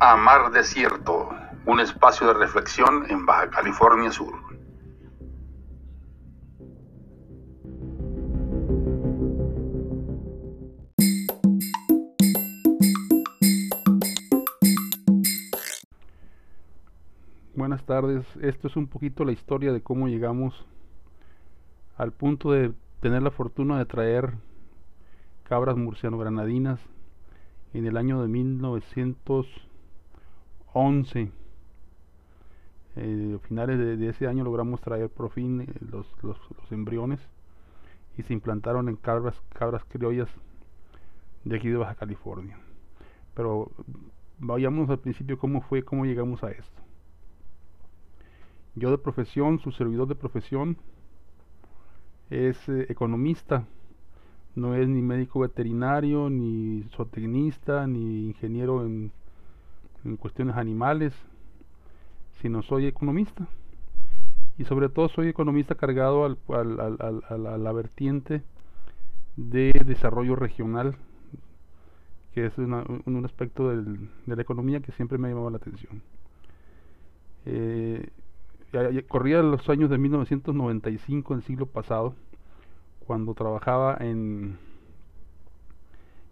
a Mar Desierto, un espacio de reflexión en Baja California Sur. Buenas tardes, esto es un poquito la historia de cómo llegamos al punto de tener la fortuna de traer cabras murciano-granadinas en el año de 1911. Eh, finales de, ese año logramos traer por fin eh, los, los, embriones y se implantaron en cabras, cabras criollas de aquí de Baja California. Pero vayamos al principio cómo fue, cómo llegamos a esto. Yo de profesión, su servidor de profesión, es eh, economista, no es ni médico veterinario, ni zootecnista, ni ingeniero en, cuestiones animales, sino soy economista. Y sobre todo soy economista cargado al, a la vertiente de desarrollo regional, que es un aspecto de la economía que siempre me ha llamado la atención. Eh, corría los años de 1995, el siglo pasado, cuando trabajaba en,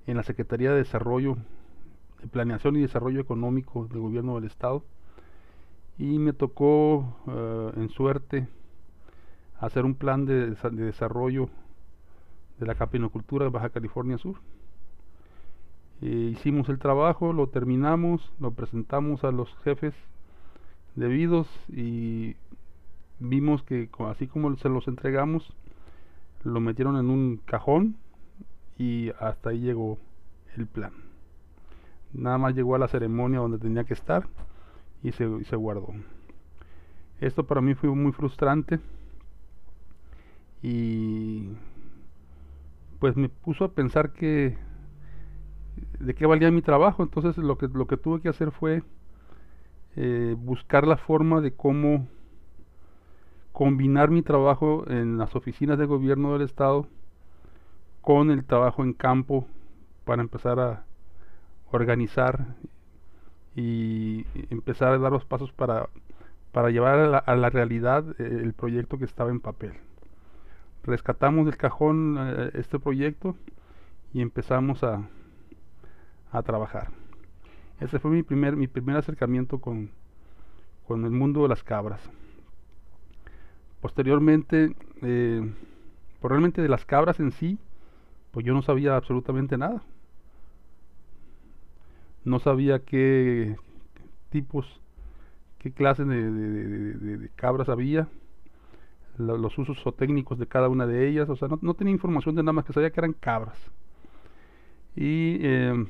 en la Secretaría de Desarrollo, de Planeación y Desarrollo Económico del Gobierno del Estado, y me tocó eh, en suerte hacer un plan de, de, desarrollo de la capinocultura de Baja California Sur. E hicimos el trabajo, lo terminamos, lo presentamos a los jefes debidos y vimos que así como se los entregamos, lo metieron en un cajón y hasta ahí llegó el plan. Nada más llegó a la ceremonia donde tenía que estar y se, guardó. Esto para mí fue muy frustrante y pues me puso a pensar que de qué valía mi trabajo. Entonces lo que, lo que tuve que hacer fue eh, buscar la forma de cómo combinar mi trabajo en las oficinas de gobierno del estado con el trabajo en campo para empezar a organizar y empezar a dar los pasos para, para llevar a la, realidad eh, el proyecto que estaba en papel. Rescatamos del cajón eh, este proyecto y empezamos a, a trabajar. Ese fue mi primer, mi primer acercamiento con, con el mundo de las cabras. Posteriormente, eh, pues realmente de las cabras en sí, pues yo no sabía absolutamente nada. No sabía qué tipos, qué clases de, cabras había, los usos o técnicos de cada una de ellas, o sea, no, tenía información de nada más que sabía que eran cabras. Y, eh,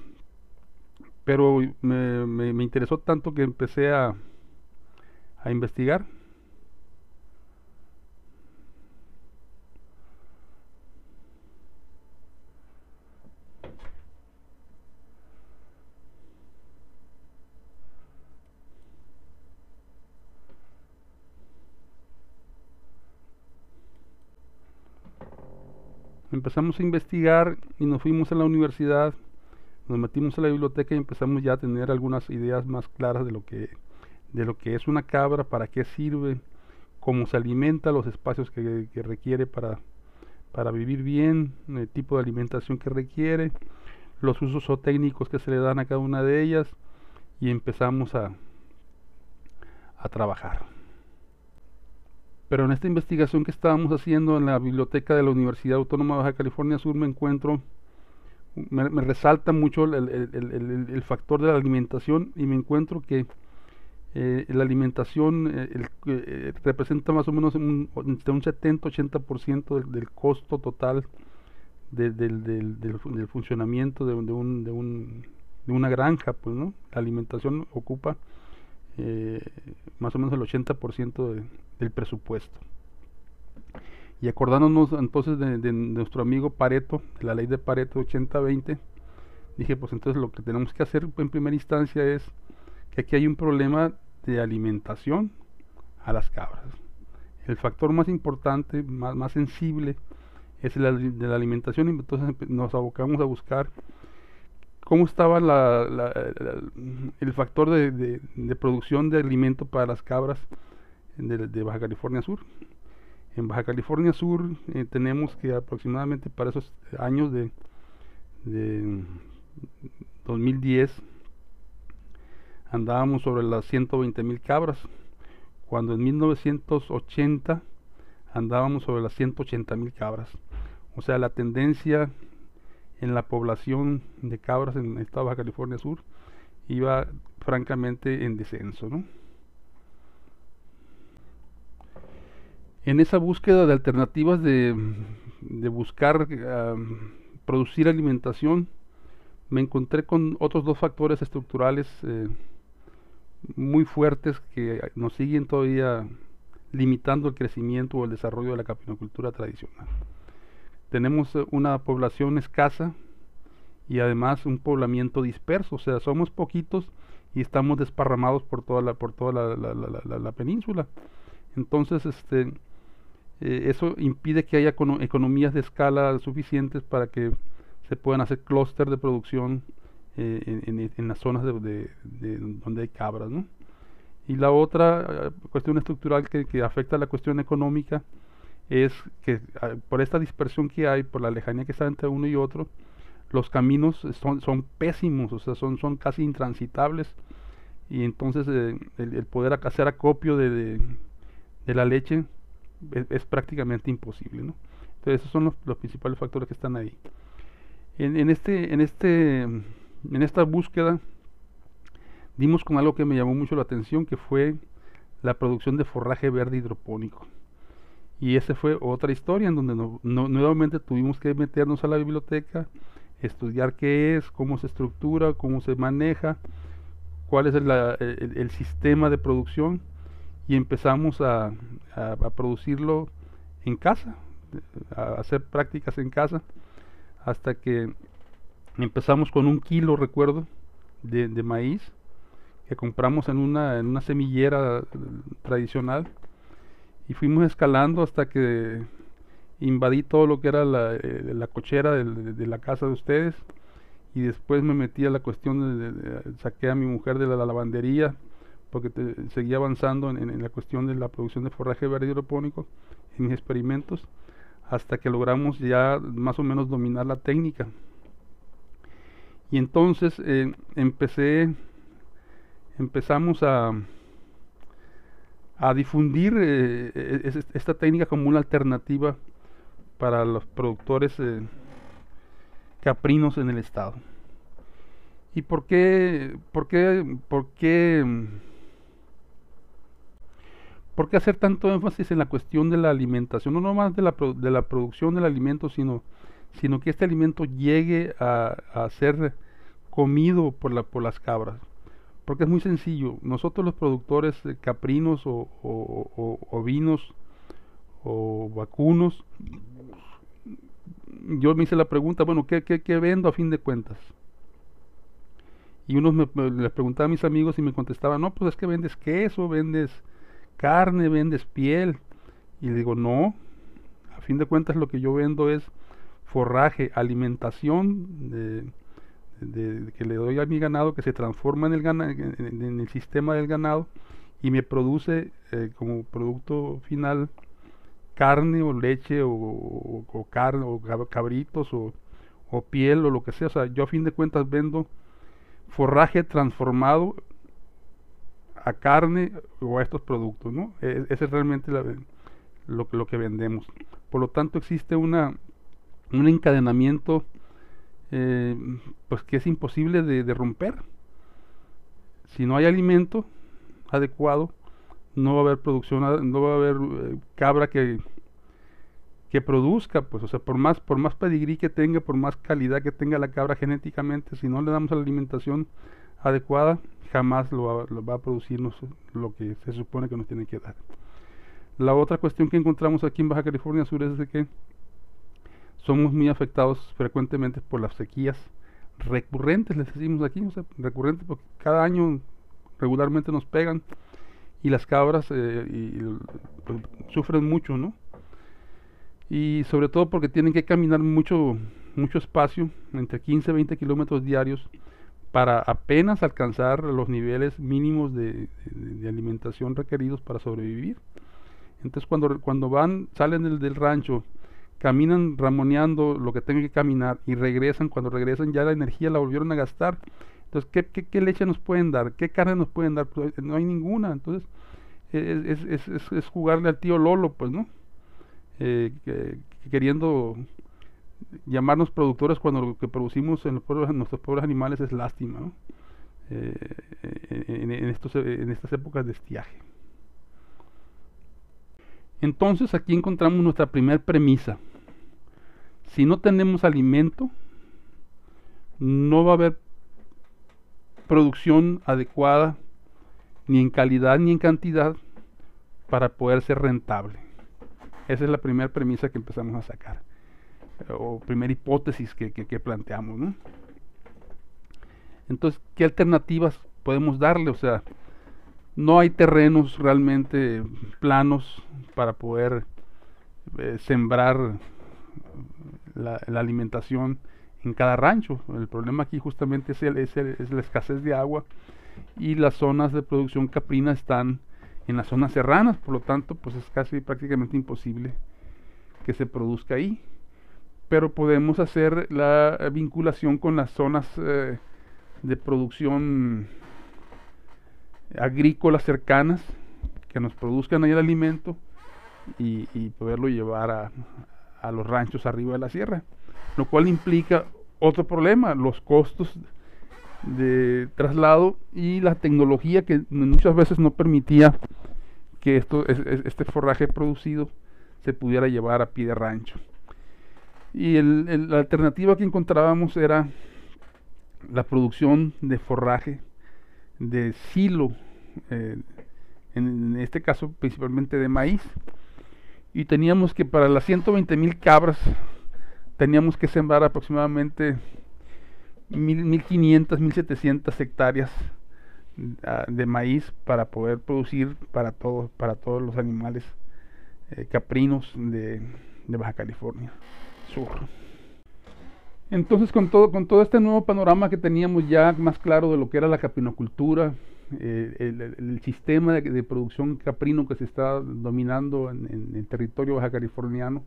pero me, me, interesó tanto que empecé a, a investigar empezamos a investigar y nos fuimos a la universidad, nos metimos a la biblioteca y empezamos ya a tener algunas ideas más claras de lo que, de lo que es una cabra, para qué sirve, cómo se alimenta, los espacios que, requiere para, para vivir bien, el tipo de alimentación que requiere, los usos o técnicos que se le dan a cada una de ellas y empezamos a, a trabajar. Pero en esta investigación que estábamos haciendo en la biblioteca de la Universidad Autónoma de Baja California Sur me encuentro, me, resalta mucho el, factor de la alimentación y me encuentro que eh, la alimentación eh, eh, representa más o menos un, entre un 70-80% del, del costo total del, funcionamiento de, un, de, un, de una granja, pues, ¿no? La alimentación ocupa más o menos el 80% de, del presupuesto. Y acordándonos entonces de, nuestro amigo Pareto, la ley de Pareto 80-20, dije, pues entonces lo que tenemos que hacer en primera instancia es que aquí hay un problema de alimentación a las cabras. El factor más importante, más, más sensible, es el de la alimentación y entonces nos abocamos a buscar cómo estaba el factor de, producción de alimento para las cabras de, Baja California Sur. En Baja California Sur eh, tenemos que aproximadamente para esos años de, de 2010 andábamos sobre las 120 mil cabras, cuando en 1980 andábamos sobre las 180 mil cabras. O sea, la tendencia en la población de cabras en de Baja California Sur iba francamente en descenso. ¿no? En esa búsqueda de alternativas de, buscar producir alimentación, me encontré con otros dos factores estructurales eh, muy fuertes que nos siguen todavía limitando el crecimiento o el desarrollo de la capinocultura tradicional. Tenemos eh, una población escasa y además un poblamiento disperso, o sea, somos poquitos y estamos desparramados por toda la, por toda la, península. Entonces, este, eh, eso impide que haya economías de escala suficientes para que se puedan hacer clúster de producción eh, en, las zonas de, donde hay cabras. ¿no? Y la otra eh, cuestión estructural que, que, afecta a la cuestión económica es que ah, por esta dispersión que hay, por la lejanía que está entre uno y otro, los caminos son, son pésimos, o sea, son, son casi intransitables. Y entonces el, poder hacer acopio de, la leche es, prácticamente imposible. Entonces esos son los, principales factores que están ahí. En, en, este, en este en esta búsqueda dimos con algo que me llamó mucho la atención, que fue la producción de forraje verde hidropónico. Y esa fue otra historia en donde nuevamente tuvimos que meternos a la biblioteca, estudiar qué es, cómo se estructura, cómo se maneja, cuál es el, sistema de producción y empezamos a, a, producirlo en casa, a hacer prácticas en casa, hasta que Empezamos con un kilo, recuerdo, de, maíz que compramos en una, en una semillera tradicional y fuimos escalando hasta que invadí todo lo que era la, eh, cochera de, la casa de ustedes y después me metí a la cuestión de, saqué a mi mujer de la, lavandería porque seguía avanzando en, la cuestión de la producción de forraje verde hidropónico en mis experimentos hasta que logramos ya más o menos dominar la técnica y entonces eh, empecé, empezamos a, a difundir eh, e, esta técnica como una alternativa para los productores eh, caprinos en el estado. ¿Y por qué, por qué, por qué, por qué hacer tanto énfasis en la cuestión de la alimentación? No nomás de la, de la producción del alimento, sino sino que este alimento llegue a, ser comido por, la, por las cabras. Porque es muy sencillo. Nosotros los productores caprinos o, o, vinos o vacunos, yo me hice la pregunta, bueno, ¿qué, qué, vendo a fin de cuentas? Y unos me, les preguntaba a mis amigos y me contestaban, no, pues es que vendes queso, vendes carne, vendes piel. Y le digo, no, a fin de cuentas lo que yo vendo es forraje, alimentación de, que le doy a mi ganado, que se transforma en el, en, el sistema del ganado y me produce eh, como producto final carne o leche o, carne o cabritos o, piel o lo que sea. O sea, yo a fin de cuentas vendo forraje transformado a carne o a estos productos, ¿no? E, ese es realmente lo, lo que vendemos. Por lo tanto, existe una un encadenamiento eh, pues que es imposible de, romper. Si no hay alimento adecuado, no va a haber producción, no va a haber eh, cabra que, que produzca, pues, o sea, por más, por más pedigrí que tenga, por más calidad que tenga la cabra genéticamente, si no le damos la alimentación adecuada, jamás lo va, a producirnos lo que se supone que nos tiene que dar. La otra cuestión que encontramos aquí en Baja California Sur es de que somos muy afectados frecuentemente por las sequías recurrentes, les decimos aquí, recurrentes porque cada año regularmente nos pegan y las cabras eh, pues, sufren mucho, ¿no? Y sobre todo porque tienen que caminar mucho, mucho espacio, entre 15 y 20 kilómetros diarios, para apenas alcanzar los niveles mínimos de, alimentación requeridos para sobrevivir. Entonces cuando, cuando van, salen del, del, rancho, caminan ramoneando lo que tengan que caminar y regresan, cuando regresan ya la energía la volvieron a gastar. Entonces, ¿qué, qué, qué leche nos pueden dar? ¿Qué carne nos pueden dar? Pues, no hay ninguna. Entonces, es, es, es, es jugarle al tío Lolo, pues, ¿no? Eh, queriendo llamarnos productores cuando lo que producimos en, los pueblos, nuestros pueblos animales es lástima eh, en, en estas épocas de estiaje. Entonces aquí encontramos nuestra primera premisa. Si no tenemos alimento, no va a haber producción adecuada, ni en calidad ni en cantidad, para poder ser rentable. Esa es la primera premisa que empezamos a sacar o primera hipótesis que, planteamos. ¿no? Entonces, ¿qué alternativas podemos darle? O sea, no hay terrenos realmente planos para poder eh, sembrar la, alimentación en cada rancho. El problema aquí justamente es, es, la escasez de agua y las zonas de producción caprina están en las zonas serranas, por lo tanto, pues es casi prácticamente imposible que se produzca ahí pero podemos hacer la vinculación con las zonas eh, de producción agrícolas cercanas que nos produzcan ahí el alimento y, poderlo llevar a, a, los ranchos arriba de la sierra, lo cual implica otro problema, los costos de traslado y la tecnología que muchas veces no permitía que esto, este forraje producido se pudiera llevar a pie de rancho. Y el, la alternativa que encontrábamos era la producción de forraje, de silo, eh, en, este caso principalmente de maíz. Y teníamos que para las 120 mil cabras, teníamos que sembrar aproximadamente 1500, 1700 hectáreas ah, de maíz para poder producir para todos, para todos los animales eh, caprinos de Baja California. Entonces con todo, con todo este nuevo panorama que teníamos ya más claro de lo que era la caprinocultura, eh, el, sistema de, producción caprino que se está dominando en, el territorio baja californiano,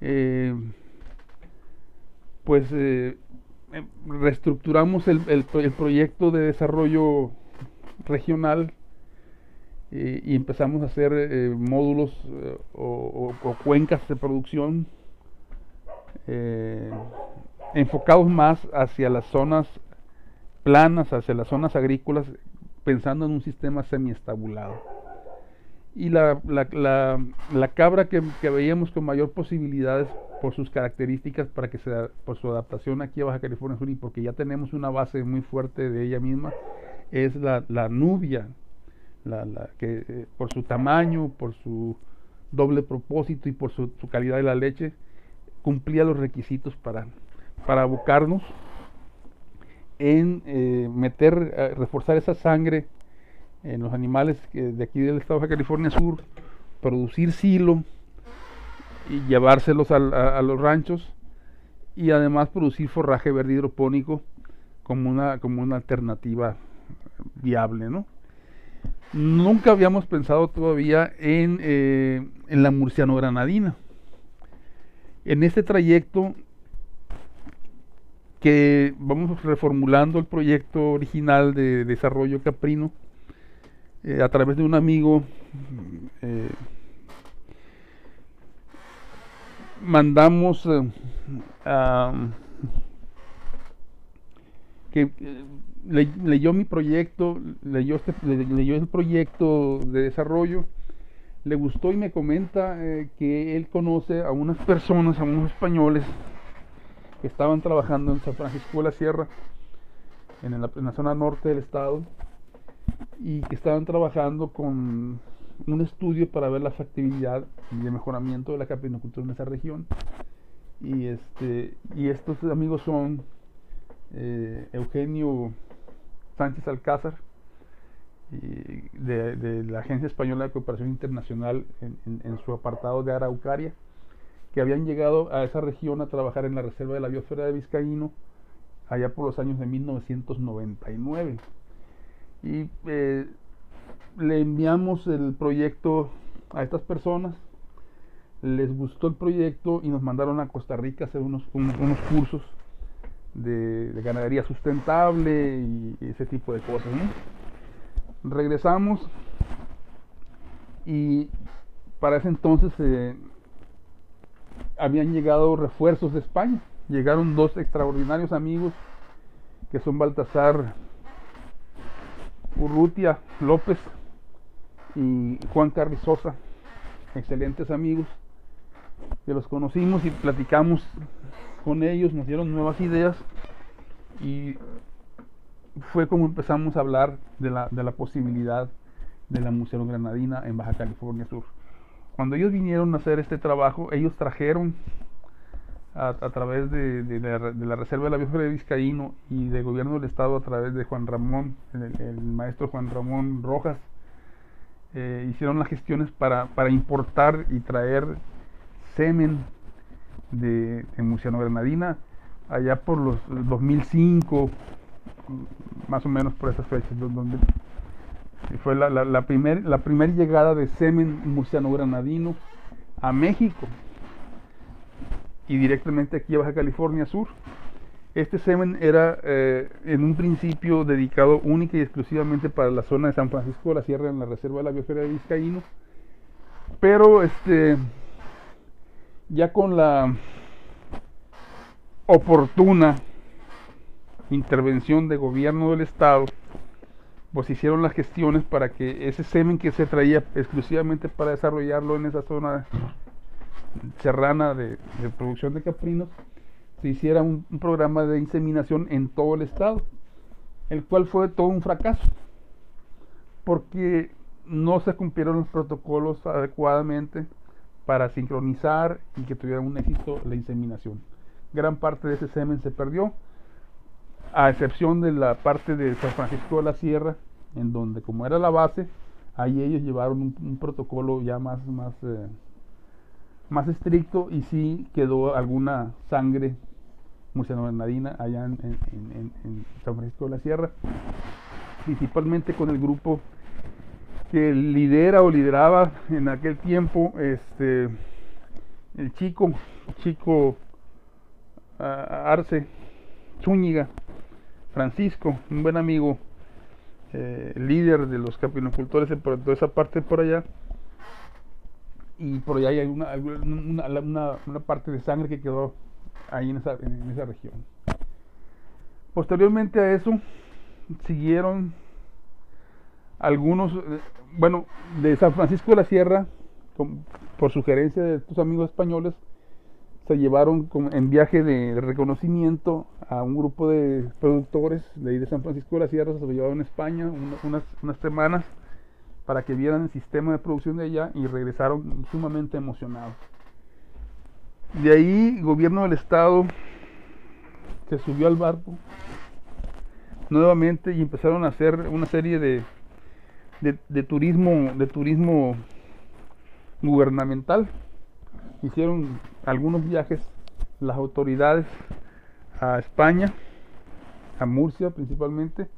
eh, pues eh, reestructuramos el, proyecto de desarrollo regional y empezamos a hacer módulos o cuencas de producción eh, enfocados más hacia las zonas planas, hacia las zonas agrícolas, pensando en un sistema semiestabulado. Y la, la, la, cabra que, veíamos con mayor posibilidades por sus características, para que por su adaptación aquí a Baja California Sur y porque ya tenemos una base muy fuerte de ella misma, es la, nubia, que eh, por su tamaño, por su doble propósito y por su calidad de la leche, cumplía los requisitos para, para abocarnos en eh, meter, eh, reforzar esa sangre en los animales de aquí del estado de California Sur, producir silo y llevárselos a, los ranchos y además producir forraje verde hidropónico como una, como una alternativa viable, ¿no? Nunca habíamos pensado todavía en, eh, en la murciano granadina. En este trayecto que vamos reformulando el proyecto original de desarrollo caprino eh, a través de un amigo eh, mandamos eh, que leyó mi proyecto leyó este leyó el proyecto de desarrollo le gustó y me comenta eh, que él conoce a unas personas, a unos españoles que estaban trabajando en San Francisco de la Sierra, en la, zona norte del estado, y que estaban trabajando con un estudio para ver la factibilidad de mejoramiento de la caprinocultura en esa región. Y, este, y estos amigos son eh, Eugenio Sánchez Alcázar, de, la Agencia Española de Cooperación Internacional en, su apartado de Araucaria que habían llegado a esa región a trabajar en la Reserva de la Biosfera de Vizcaíno allá por los años de 1999. Y eh, le enviamos el proyecto a estas personas, les gustó el proyecto y nos mandaron a Costa Rica a hacer unos, unos cursos de, ganadería sustentable y ese tipo de cosas. Regresamos y para ese entonces eh, habían llegado refuerzos de España. Llegaron dos extraordinarios amigos que son Baltasar Urrutia López y Juan Carrizosa, excelentes amigos, que los conocimos y platicamos con ellos, nos dieron nuevas ideas y fue como empezamos a hablar de la, de la posibilidad de la Museo Granadina en Baja California Sur. Cuando ellos vinieron a hacer este trabajo, ellos trajeron a, través de, la, Reserva de la Biosfera de Vizcaíno y del gobierno del Estado a través de Juan Ramón, el, maestro Juan Ramón Rojas, eh, hicieron las gestiones para, para importar y traer semen de, de Musiano Granadina allá por los 2005, más o menos por esas fechas, donde fue la, la, primera la llegada de semen murciano granadino a México y directamente aquí a Baja California Sur. Este semen era eh, en un principio dedicado única y exclusivamente para la zona de San Francisco de la Sierra en la Reserva de la Biosfera de Vizcaíno. Pero este ya con la oportuna intervención de gobierno del estado, pues hicieron las gestiones para que ese semen que se traía exclusivamente para desarrollarlo en esa zona serrana de, producción de caprinos, se hiciera un, programa de inseminación en todo el estado, el cual fue todo un fracaso, porque no se cumplieron los protocolos adecuadamente para sincronizar y que tuviera un éxito la inseminación. Gran parte de ese semen se perdió, a excepción de la parte de San Francisco de la Sierra, en donde como era la base, ahí ellos llevaron un, protocolo ya más, más, eh, más estricto y sí quedó alguna sangre murciano-granadina allá en, en, San Francisco de la Sierra, principalmente con el grupo que lidera o lideraba en aquel tiempo este el chico chico ah, Arce Zúñiga Francisco un buen amigo eh, líder de los capinocultores por toda esa parte por allá. Y por allá hay una, una, parte de sangre que quedó ahí en esa, en esa región. Posteriormente a eso siguieron algunos, eh, bueno, de San Francisco de la Sierra, por sugerencia de estos amigos españoles, se llevaron en viaje de reconocimiento a un grupo de productores de ahí de San Francisco de la Sierra, se lo llevaron a España unas, unas semanas para que vieran el sistema de producción de allá y regresaron sumamente emocionados. De ahí, el gobierno del estado se subió al barco nuevamente y empezaron a hacer una serie de de, turismo, de turismo gubernamental. Hicieron algunos viajes las autoridades a España, a Murcia principalmente,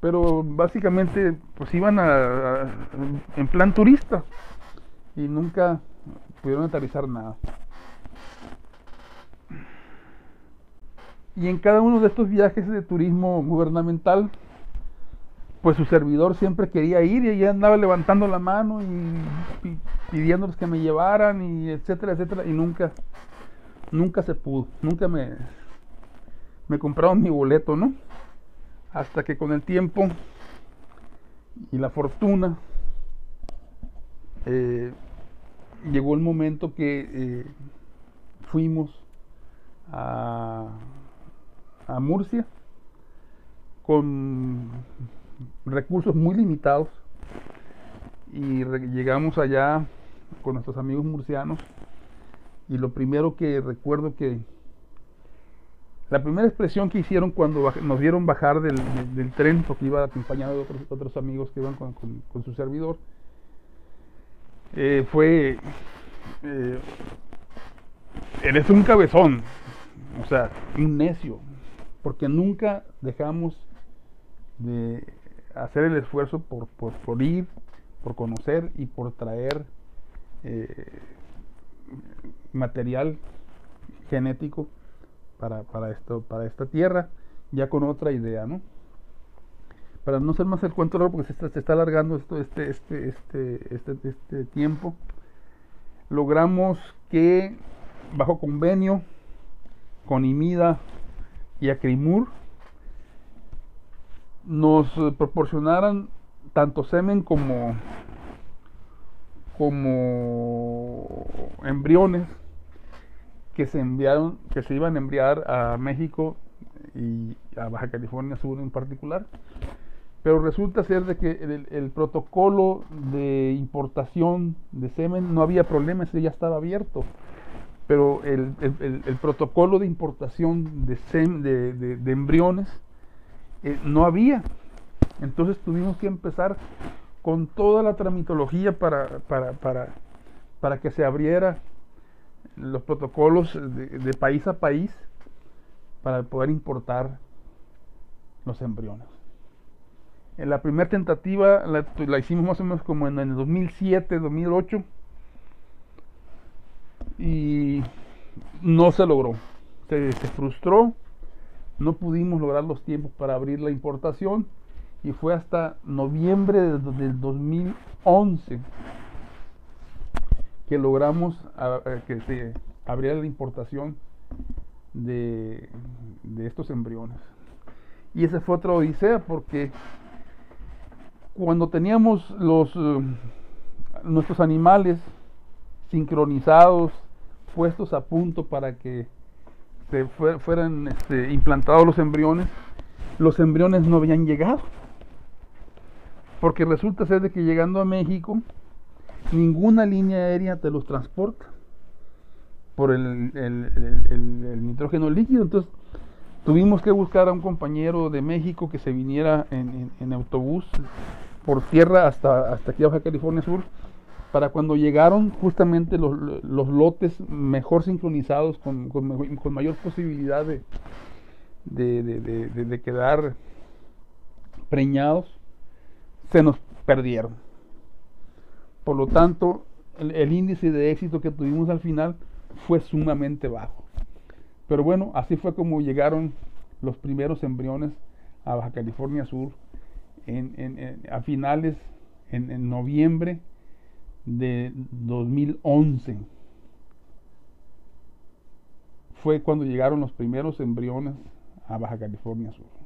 pero básicamente pues iban a, en plan turista y nunca pudieron aterrizar nada. Y en cada uno de estos viajes de turismo gubernamental pues su servidor siempre quería ir y ella andaba levantando la mano y, pidiéndoles que me llevaran y etcétera, etcétera, y nunca, nunca se pudo, nunca me, me compraron mi boleto, ¿no? Hasta que con el tiempo y la fortuna eh, llegó el momento que eh, fuimos a, a Murcia con recursos muy limitados y llegamos allá con nuestros amigos murcianos. Y lo primero que recuerdo que la primera expresión que hicieron cuando nos vieron bajar del, tren, porque iba acompañado de otros, amigos que iban con, su servidor, eh, fue eh, eres un cabezón, o sea, un necio, porque nunca dejamos de hacer el esfuerzo por, por, ir, por conocer y por traer eh, material genético para, para, esto, para esta tierra, ya con otra idea, ¿no? Para no ser más el cuento porque se está, se está alargando esto, este, este, este, este, este tiempo, logramos que bajo convenio con IMIDA y Acrimur nos proporcionaran tanto semen como como embriones que se enviaron que se iban a enviar a México y a Baja California Sur en particular pero resulta ser de que el, protocolo de importación de semen no había problema, ese ya estaba abierto. Pero el, protocolo de importación de, de, embriones eh, no había. Entonces tuvimos que empezar con toda la tramitología para, para, para, para que se abriera los protocolos de país a país para poder importar los embriones. En la primera tentativa la, hicimos más o menos como en el 2007, 2008 y no se logró. Se, frustró, no pudimos lograr los tiempos para abrir la importación y fue hasta noviembre del, 2011 que logramos que se abriera la importación de, de estos embriones. Y esa fue otra odisea porque cuando teníamos los eh, nuestros animales sincronizados, puestos a punto para que se fueran este, implantados los embriones, los embriones no habían llegado. Porque resulta ser de que llegando a México, ninguna línea aérea te los transporta por el, nitrógeno líquido. Entonces, tuvimos que buscar a un compañero de México que se viniera en, en autobús por tierra hasta, hasta aquí Baja California Sur, para cuando llegaron justamente los, lotes mejor sincronizados, con, con, mayor posibilidad de, de, quedar preñados, se nos perdieron. Por lo tanto, el, índice de éxito que tuvimos al final fue sumamente bajo. Pero bueno, así fue como llegaron los primeros embriones a Baja California Sur a finales, en, noviembre de 2011. Fue cuando llegaron los primeros embriones a Baja California Sur.